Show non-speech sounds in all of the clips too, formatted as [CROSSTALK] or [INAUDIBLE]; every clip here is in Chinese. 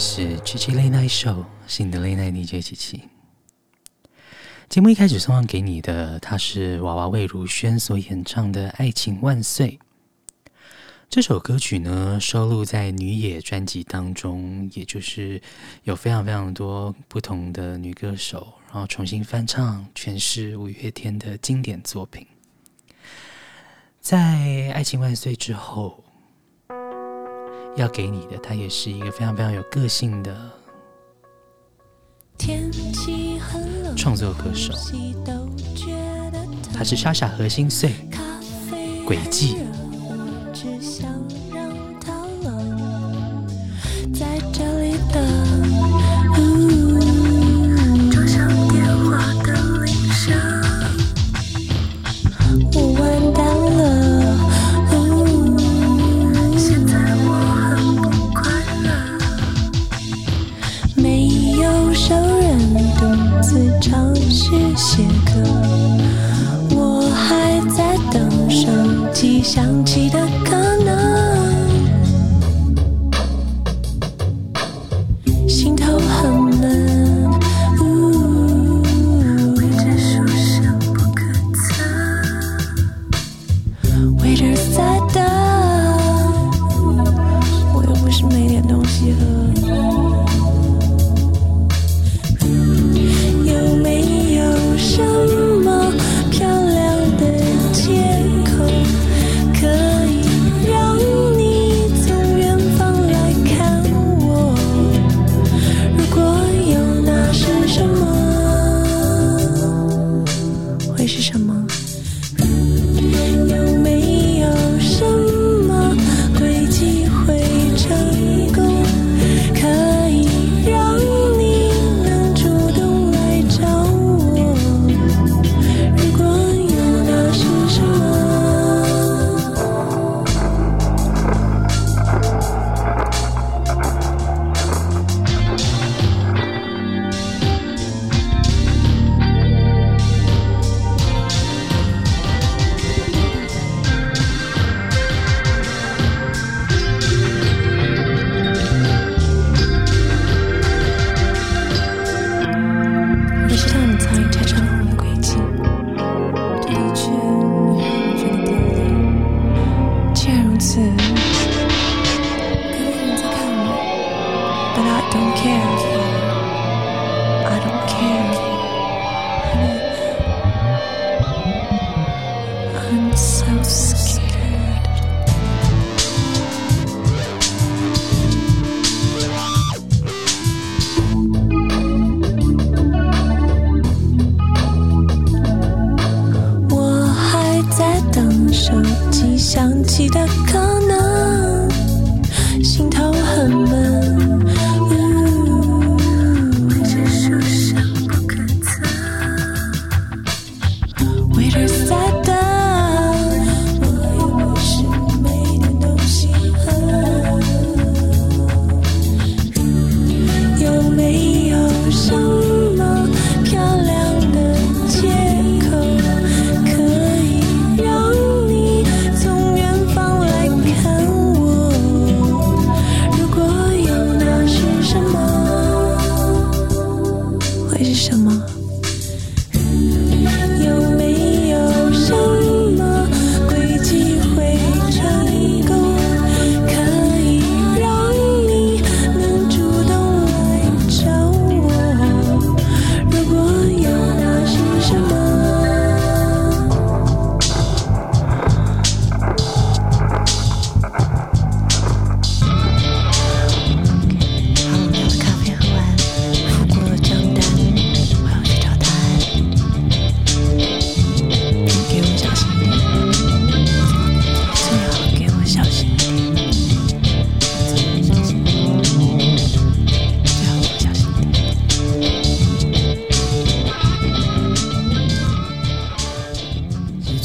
是《七七 Late Night Show》，是你的 Late Night DJ 七。节目一开始送上给你的，它是娃娃魏如萱所演唱的《爱情万岁》。这首歌曲呢，收录在《女野》专辑当中，也就是有非常非常多不同的女歌手，然后重新翻唱诠释五月天的经典作品。在《爱情万岁》之后。要给你的，他也是一个非常非常有个性的创作歌手，他是莎莎和心碎，轨迹。想起的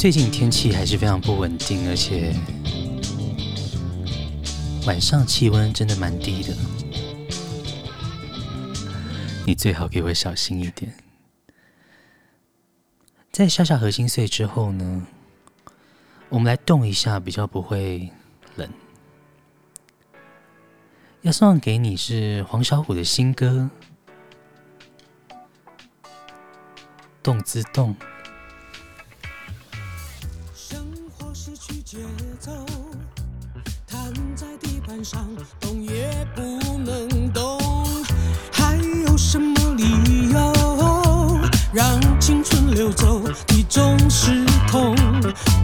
最近天气还是非常不稳定，而且晚上气温真的蛮低的。你最好给我小心一点。在小小核心碎之后呢，我们来动一下，比较不会冷。要送给你是黄小琥的新歌《动之动》。动也不能动，还有什么理由让青春流走？你总是痛，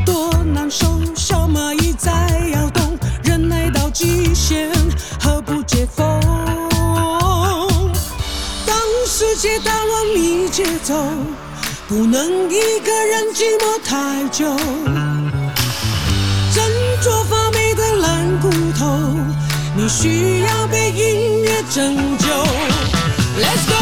多难受，小蚂蚁在摇动，忍耐到极限。何不解封。当世界打乱你节奏，不能一个人寂寞太久。振作发霉的烂骨头，你需要被音乐拯救。Let's go,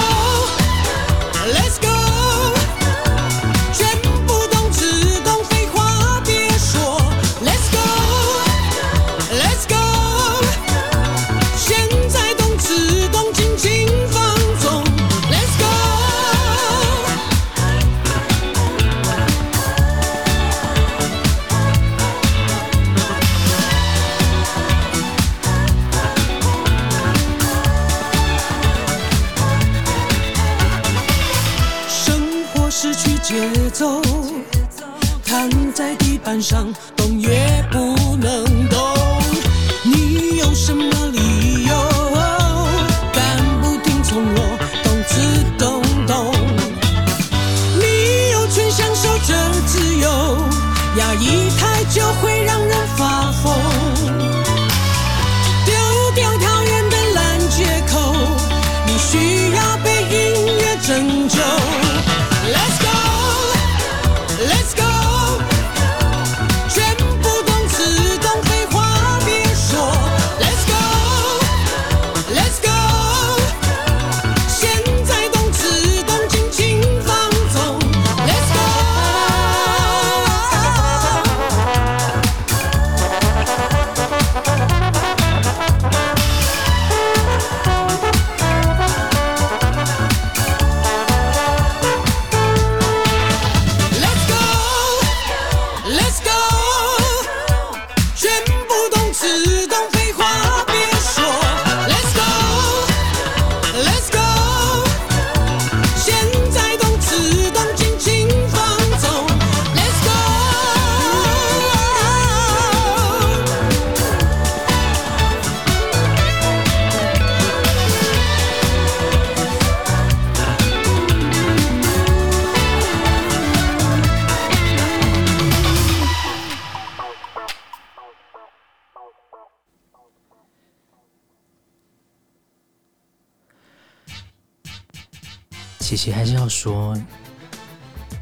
琪琪还是要说，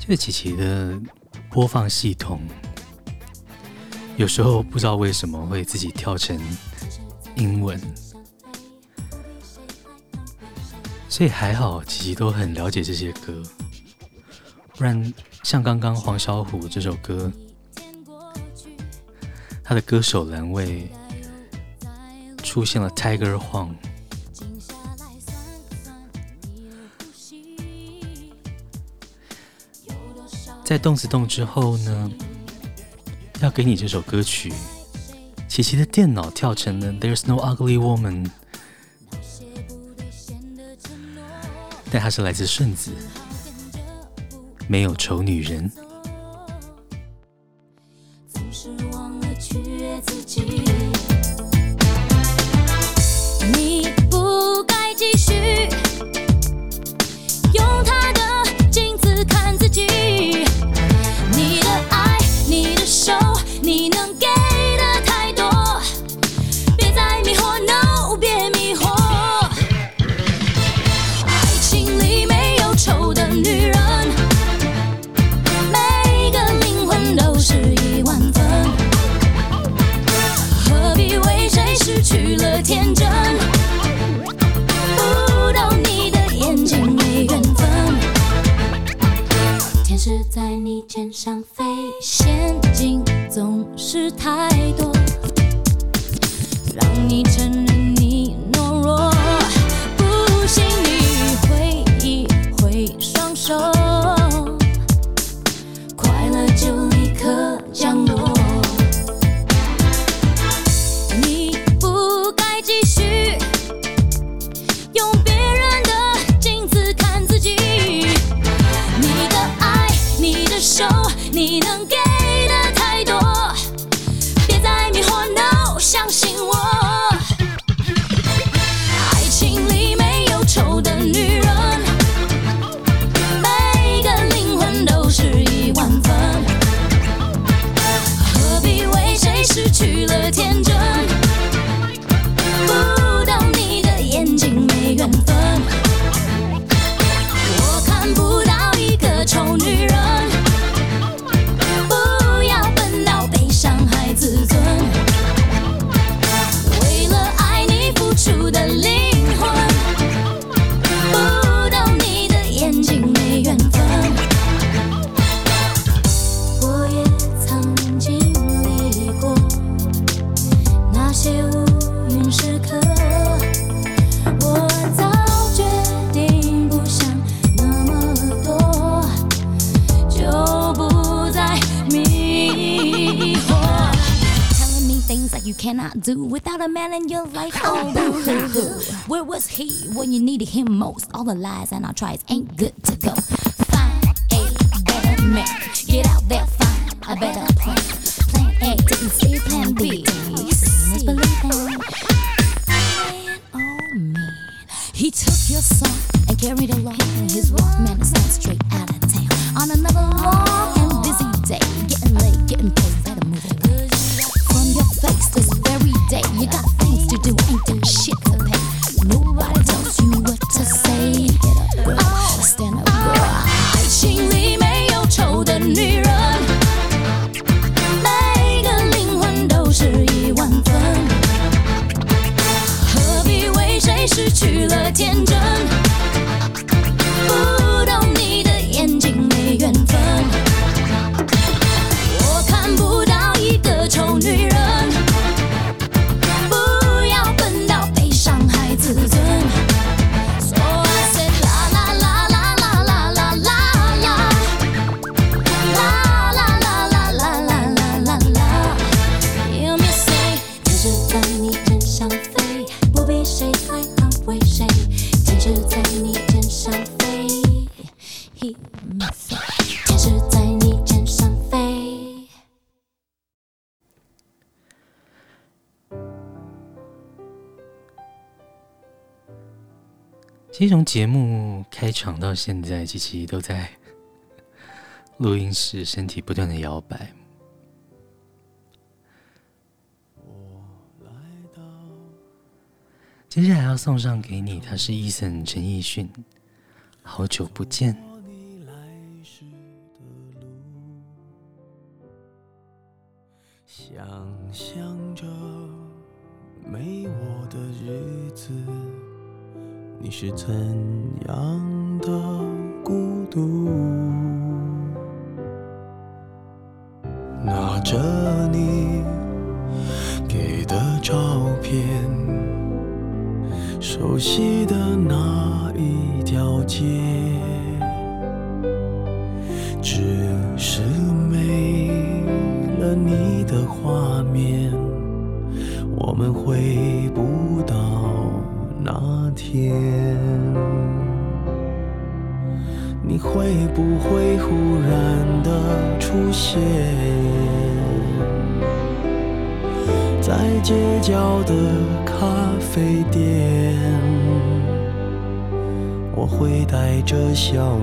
这个琪琪的播放系统有时候不知道为什么会自己跳成英文，所以还好琪琪都很了解这些歌，不然像刚刚黄小琥这首歌，他的歌手栏位出现了 Tiger Huang。在动词动之后呢，要给你这首歌曲。琪琪的电脑跳成了 There's no ugly woman，但它是来自顺子，没有丑女人。And I'll try. 现在琪琪都在 [LAUGHS] 录音室身体不断的摇摆。我来到接下来要送上给你他是 eason 陈奕迅。好久不见。想象着没我的日子你是怎样度。拿着你给的照片熟悉的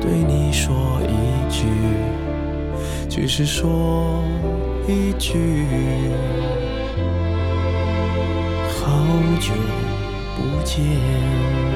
对你说一句只是说一句好久不见。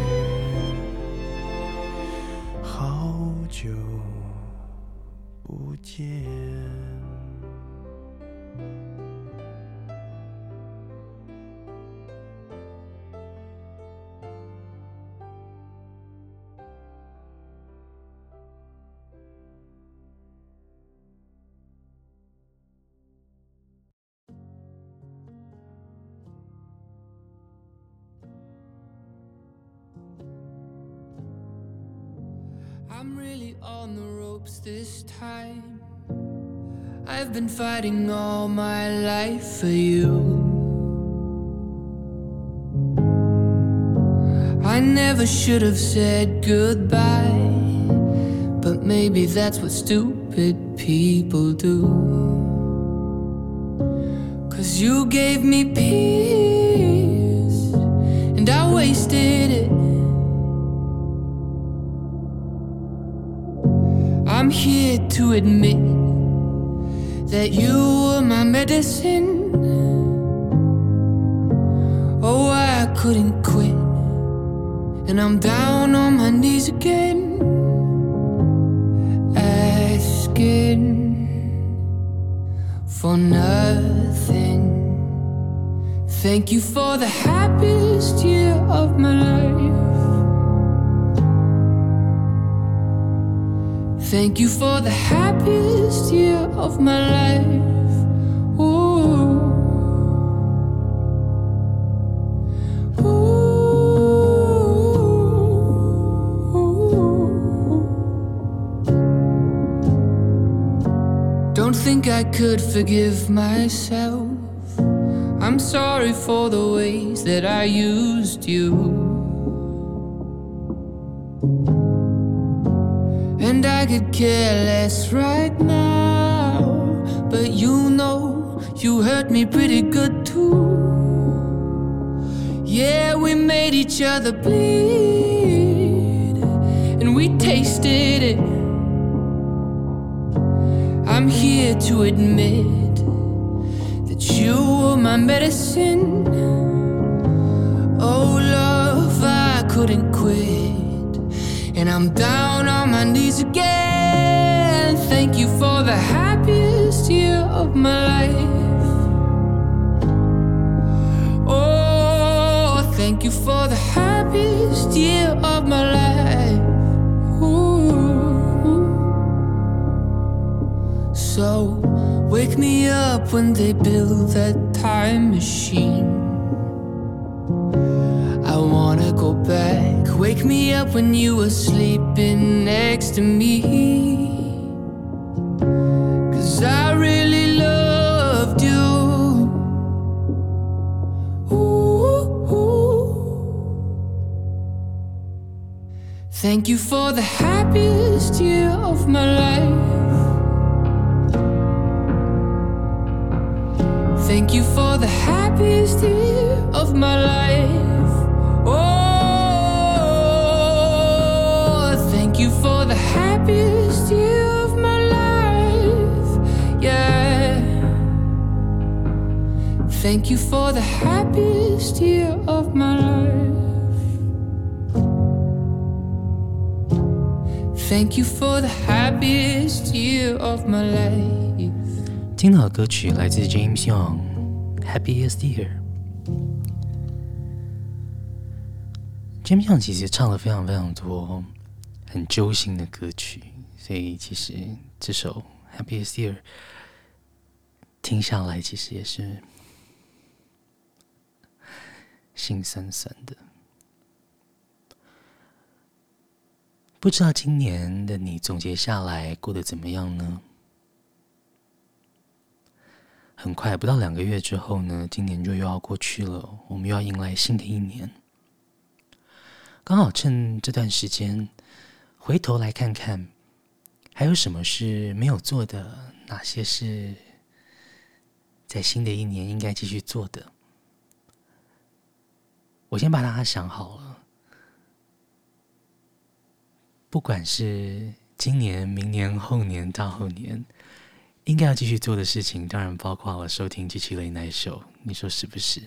I'm really on the ropes this time. I've been fighting all my life for you. I never should have said goodbye, but maybe that's what stupid people do. Cause you gave me peace, and I wasted it. I'm here to admit that you were my medicine. Oh, I couldn't quit, and I'm down on my knees again, asking for nothing. Thank you for the happiest year of my life. Thank you for the happiest year of my life. Ooh. Ooh. Don't think I could forgive myself. I'm sorry for the ways that I used you. I could care less right now. But you know, you hurt me pretty good too. Yeah, we made each other bleed. And we tasted it. I'm here to admit that you were my medicine. Oh, love, I couldn't quit. And I'm down on my knees again. Thank you for the happiest year of my life. Oh, thank you for the happiest year of my life. Ooh. So, wake me up when they build that time machine. I wanna go back. Wake me up when you were sleeping next to me. Cause I really loved you. Ooh, Thank you for the happiest year of my life. Thank you for the happiest year of my life. Thank you for the happiest year of my life. Thank you for the happiest year of my life. 听到的歌曲来自 James Young，《Happiest Year》。James Young 其实唱了非常非常多 很揪心的歌曲，所以其实这首《Happiest Year》听下来，其实也是心酸酸的。不知道今年的你总结下来过得怎么样呢？很快，不到两个月之后呢，今年就又要过去了，我们又要迎来新的一年。刚好趁这段时间，回头来看看，还有什么是没有做的，哪些是在新的一年应该继续做的。我先把它想好了。不管是今年、明年、后年、大后年，应该要继续做的事情，当然包括了收听《机器雷奈秀》，你说是不是？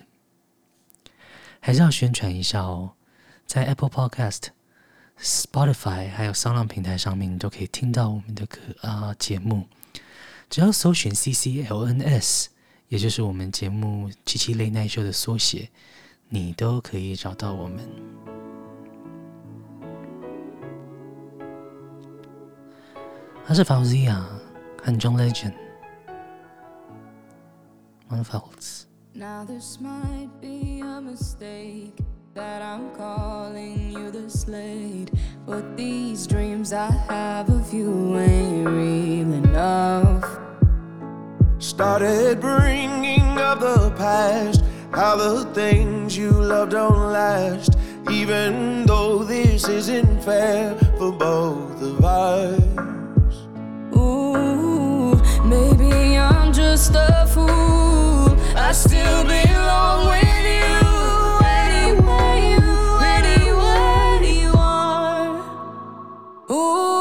还是要宣传一下哦，在 Apple Podcast、Spotify 还有 SoundOn 平台上面，你都可以听到我们的歌啊节目。只要搜寻 CCLNS，也就是我们节目《机器雷奈秀》的缩写，你都可以找到我们。他是 Fauzia 和 John Legend。one of us。Now this might be a mistake that I'm calling you the slate, but these dreams I have of you ain't real enough. Started bringing up the past, how the things you love don't last, even though this isn't fair for both of us. Ooh, maybe I'm just a fool. I still belong with you. Ooh,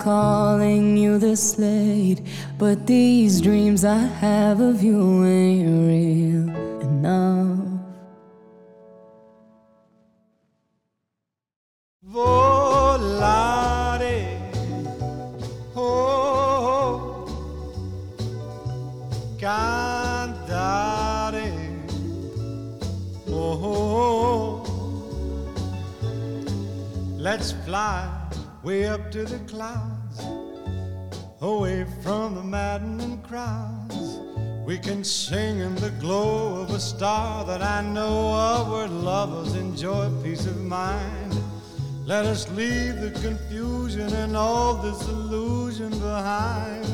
Calling you this late, but these dreams I have of you ain't real enough. Volare, oh, oh. cantare, oh oh, let's fly way up to the clouds, away from the maddening crowds. We can sing in the glow of a star that I know of where lovers enjoy peace of mind. Let us leave the confusion and all disillusion behind.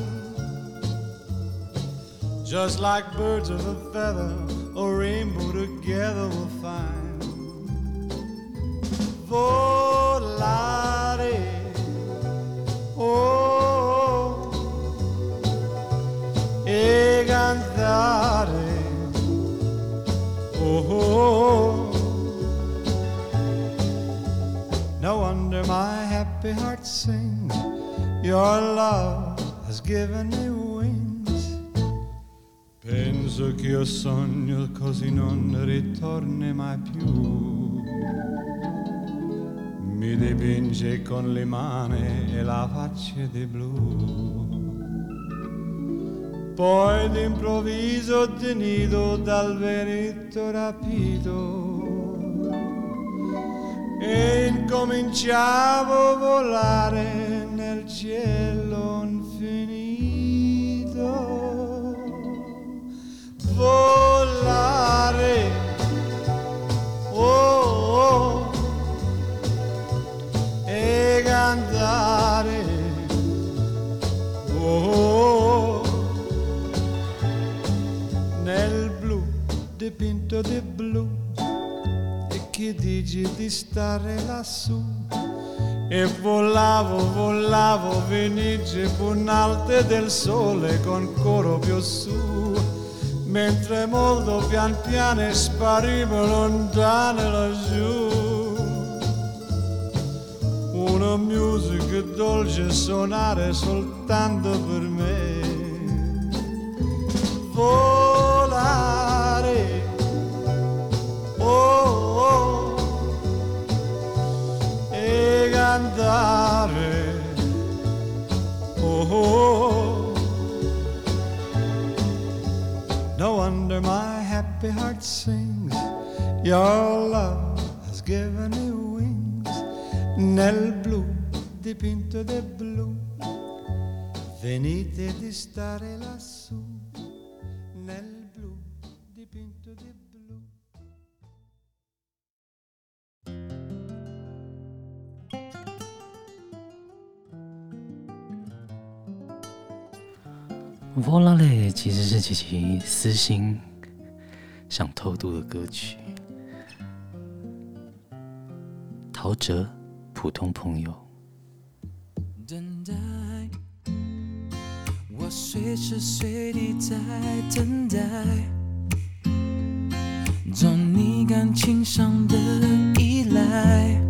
Just like birds of a feather, a rainbow together we'll find. Volare, oh, e cantare, oh. No wonder my happy heart sings. Your love has given me wings. Penso che io sogno così non ritorni mai più. Mi dipinge con le mani e la faccia di blu. Poi d'improvviso tenido dal vento rapito e incominciavo a volare nel cielo infinito. Volare, dipinto di blu. E che dici di stare lassù? E volavo, volavo, venice punalte del sole con coro più su. Mentre molto pian piano sparivo lontane laggiù. Una musica dolce suonare soltanto per me. Volare e cantare oh, oh. No wonder my happy heart sings. Your love has given me wings. Nel blu dipinto di blu. Venite di stare lassù Volare》其实是琪琪私心想偷渡的歌曲。陶喆，普通朋友。等待，我随时随地在等待，做你感情上的依赖。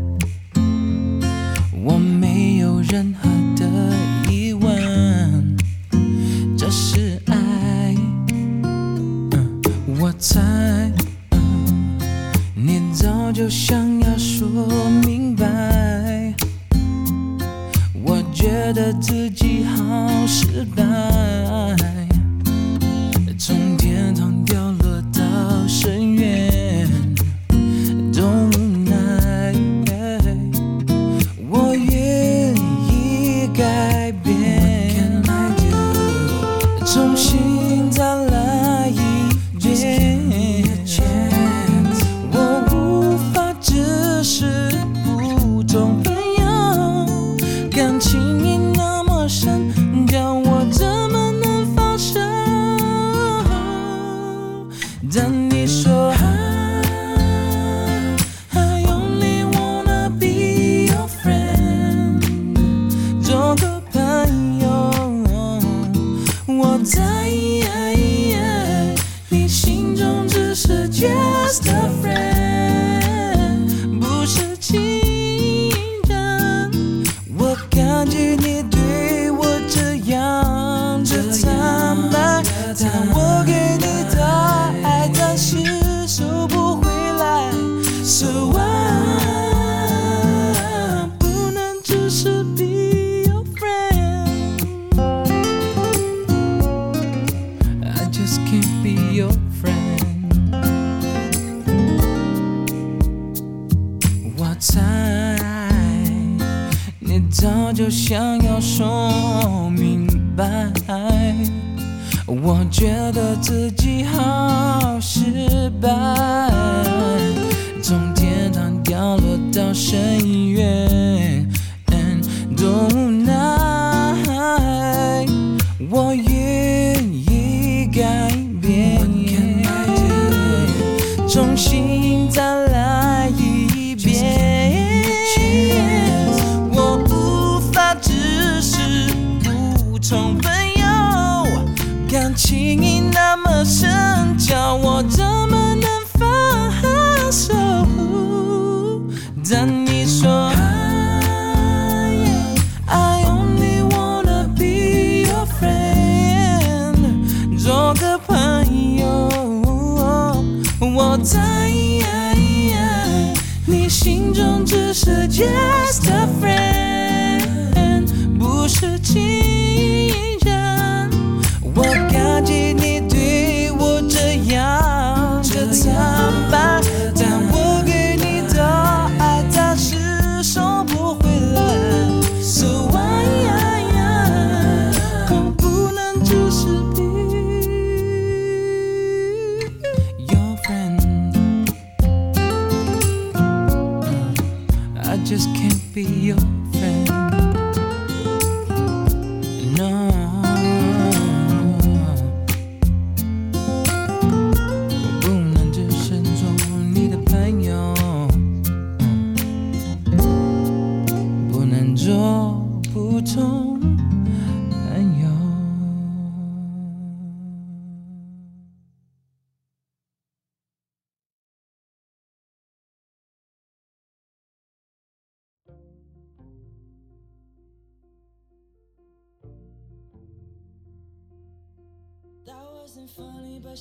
young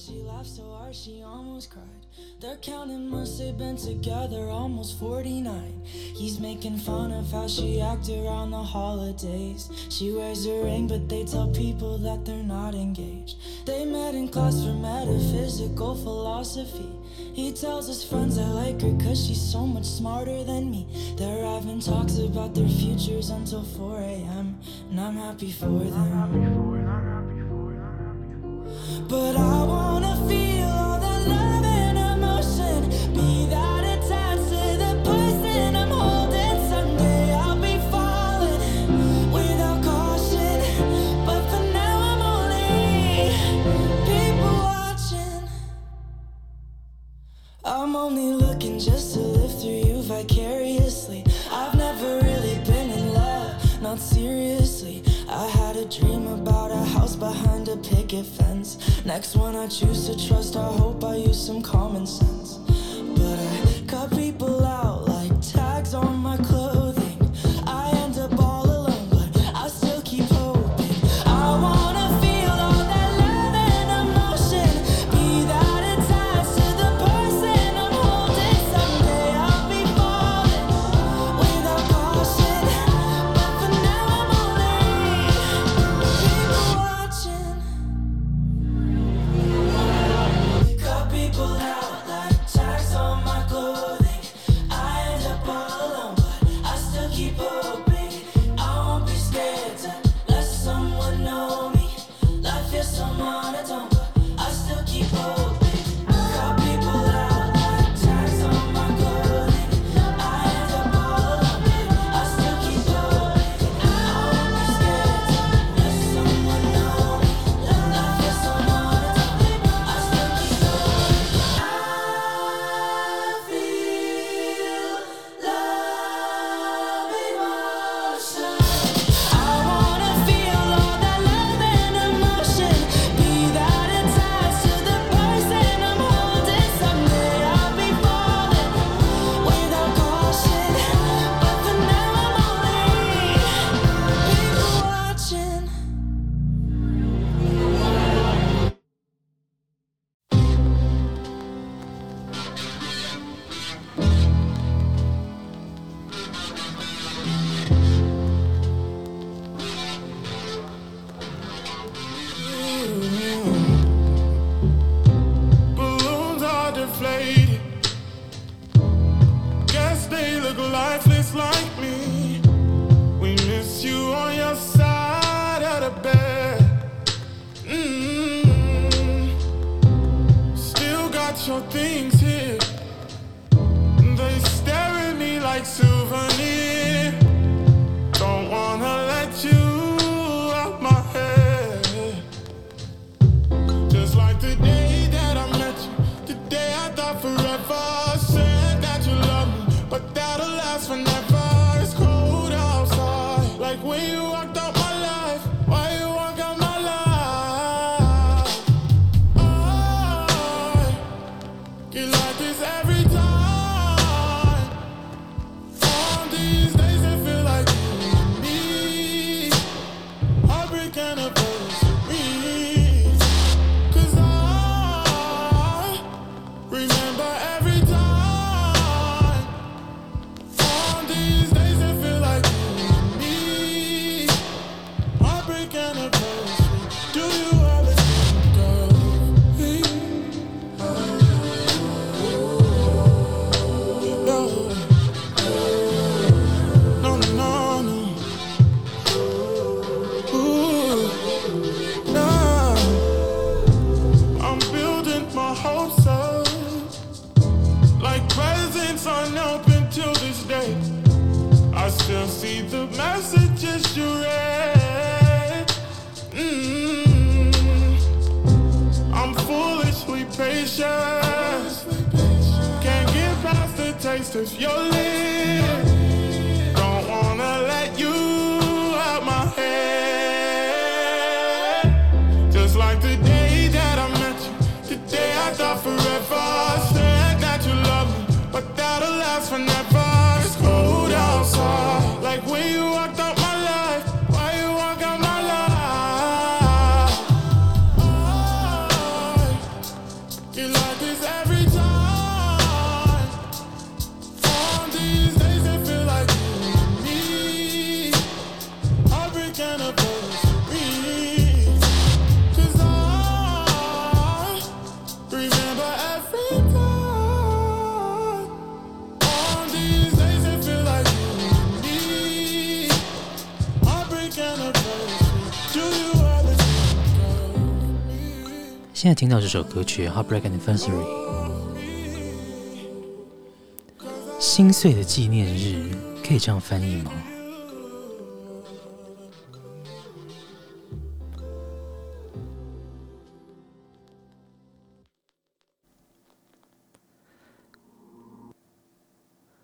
she laughed so hard she almost cried. They're counting months they've been together, almost 49. He's making fun of how she acted around the holidays. She wears a ring, but they tell people that they're not engaged. They met in class for metaphysical philosophy. He tells his friends I like her cause she's so much smarter than me. They're having talks about their futures until 4 a.m. And I'm happy for them. But I wanna only looking just to live through you vicariously. I've never really been in love, not seriously. I had a dream about a house behind a picket fence. Next one I choose to trust, I hope I use some common sense. But I cut people out like tags on my clothing. distance, your lips. 现在听到这首歌曲《Heartbreak Anniversary》，心碎的纪念日，可以这样翻译吗？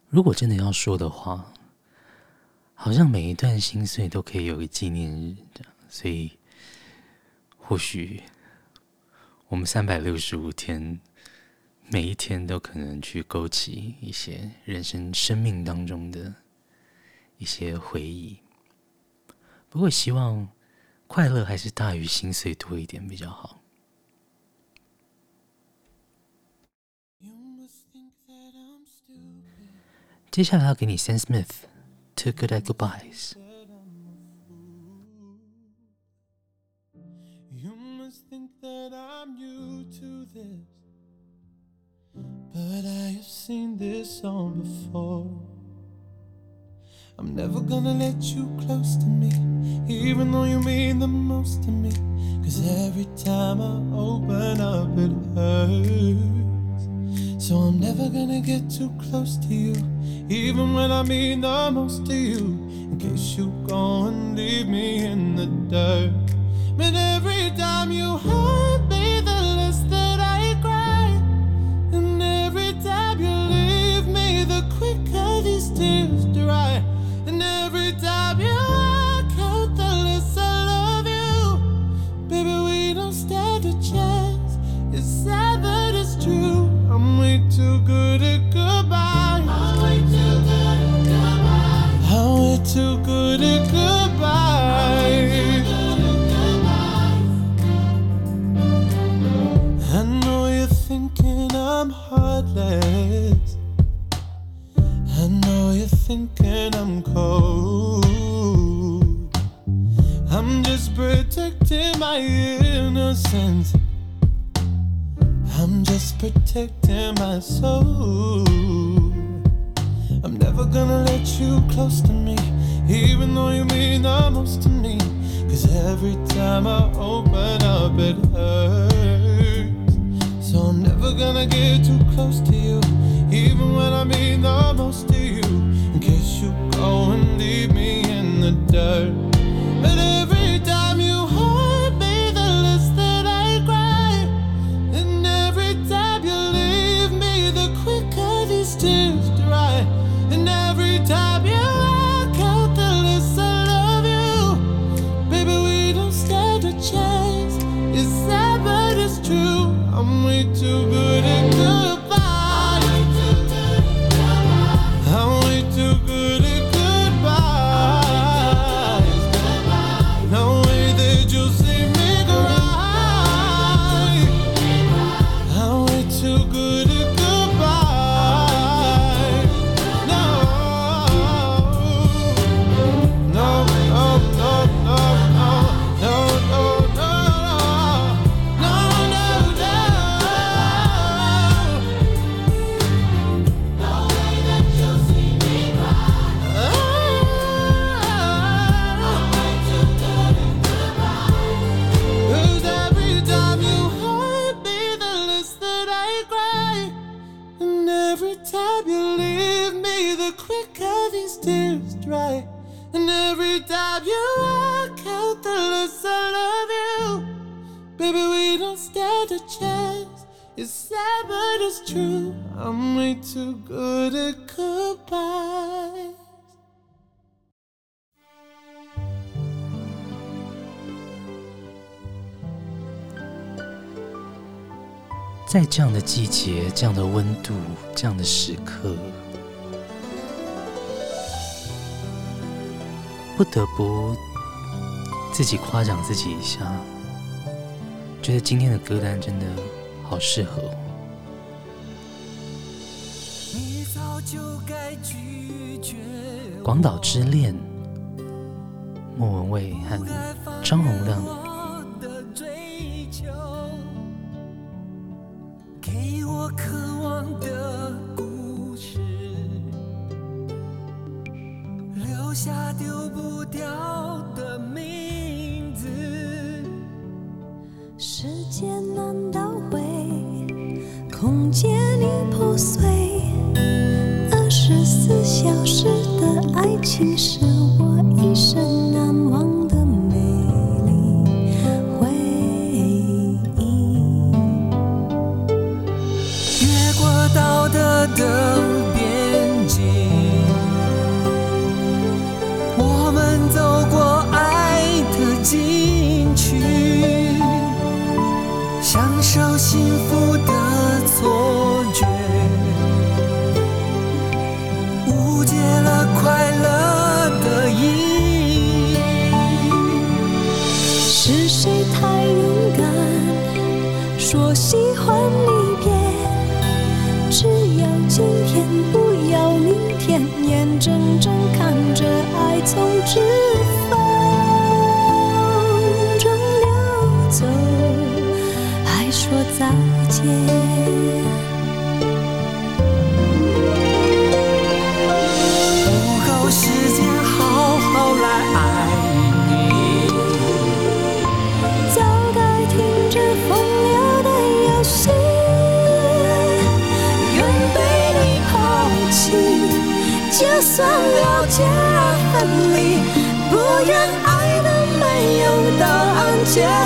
如果真的要说的话，好像每一段心碎都可以有个纪念日，这样，所以或许。我们三百六十五天，每一天都可能去勾起一些人生生命当中的一些回忆。不过，希望快乐还是大于心碎多一点比较好。接下来要给你 Sam Smith，《Too Good at Goodbyes》。But I have seen this song before. I'm never gonna let you close to me, even though you mean the most to me. Cause every time I open up, it hurts. So I'm never gonna get too close to you, even when I mean the most to you. In case you go and leave me in the dirt. But every time you hurt me, these tears dry. And every time you walk out, the I love you. Baby, we don't stand a chance. It's sad, but it's true. I'm way too good at goodbye. I'm way too good at goodbye. I'm way too good at goodbye. I know you're thinking I'm heartless thinking I'm cold. I'm just protecting my innocence. I'm just protecting my soul. I'm never gonna let you close to me, even though you mean the most to me. Cause every time I open up, it hurts. So I'm never gonna get too close to you, even when I mean the most to you you go and leave me in the dirt. But every 在这样的季节、这样的温度、这样的时刻，不得不自己夸奖自己一下，觉得今天的歌单真的好适合。《广岛之恋》，莫文蔚和张洪亮。时间难倒回空间已破碎二十四小时的爱情是算了解而分离不愿爱的没有答案结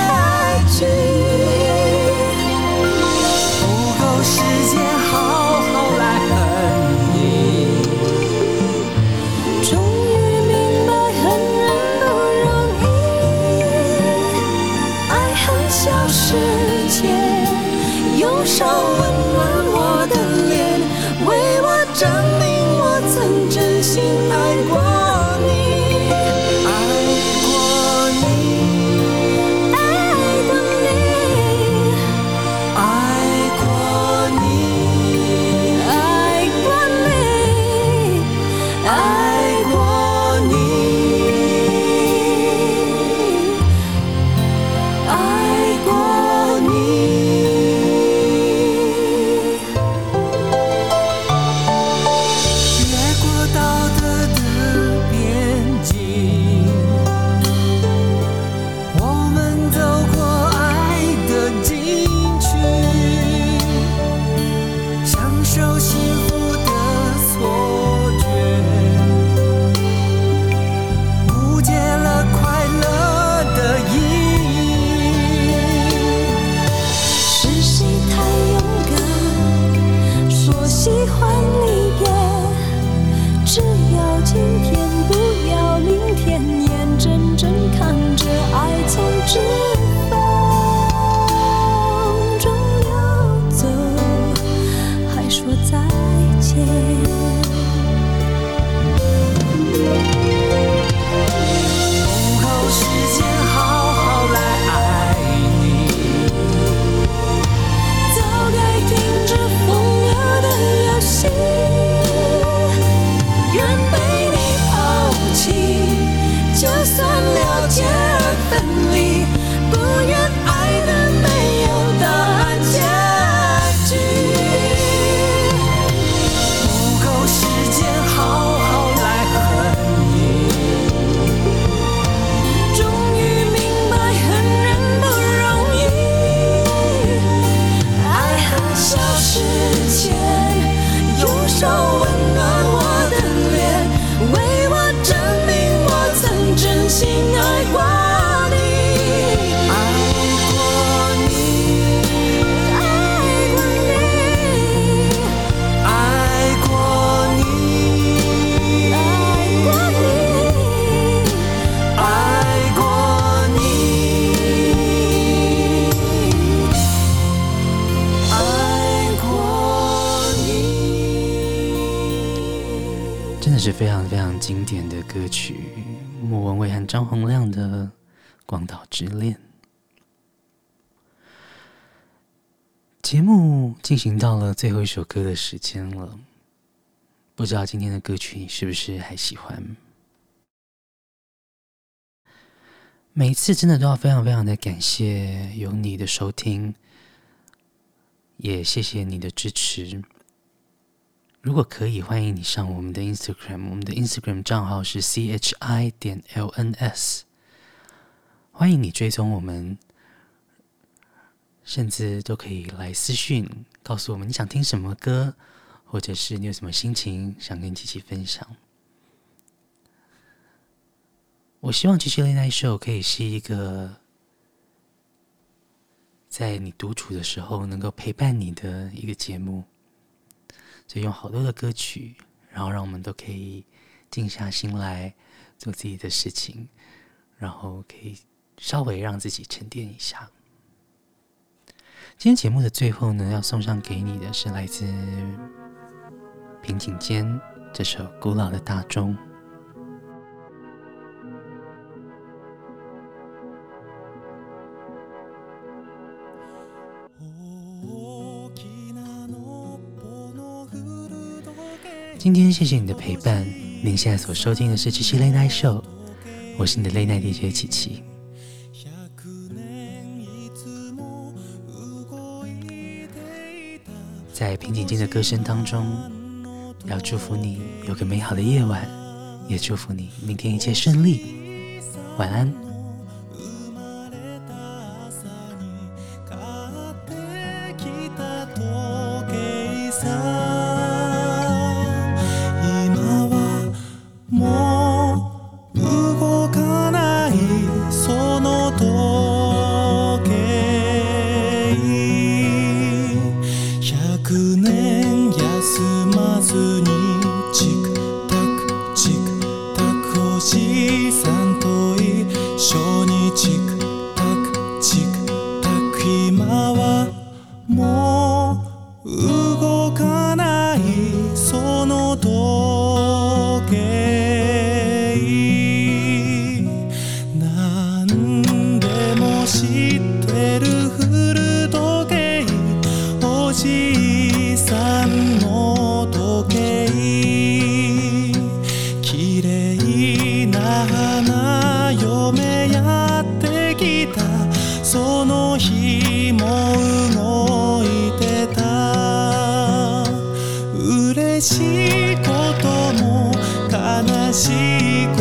歌曲，莫文蔚和张洪量的《广岛之恋》。节目进行到了最后一首歌的时间了，不知道今天的歌曲你是不是还喜欢？每一次真的都要非常非常的感谢有你的收听，也谢谢你的支持。如果可以，欢迎你上我们的 Instagram，我们的 Instagram 账号是 chi 点 lns，欢迎你追踪我们，甚至都可以来私讯告诉我们你想听什么歌，或者是你有什么心情想跟琪琪分享。我希望《琪琪 Late Night Show》可以是一个在你独处的时候能够陪伴你的一个节目。就用好多的歌曲，然后让我们都可以静下心来做自己的事情，然后可以稍微让自己沉淀一下。今天节目的最后呢，要送上给你的是来自平井坚这首古老的大钟。今天谢谢你的陪伴，您现在所收听的是七七 Late Night Show，我是你的 Late Night DJ 七七。在平井坚的歌声当中，要祝福你有个美好的夜晚，也祝福你明天一切顺利，晚安。しいことも悲しいことも。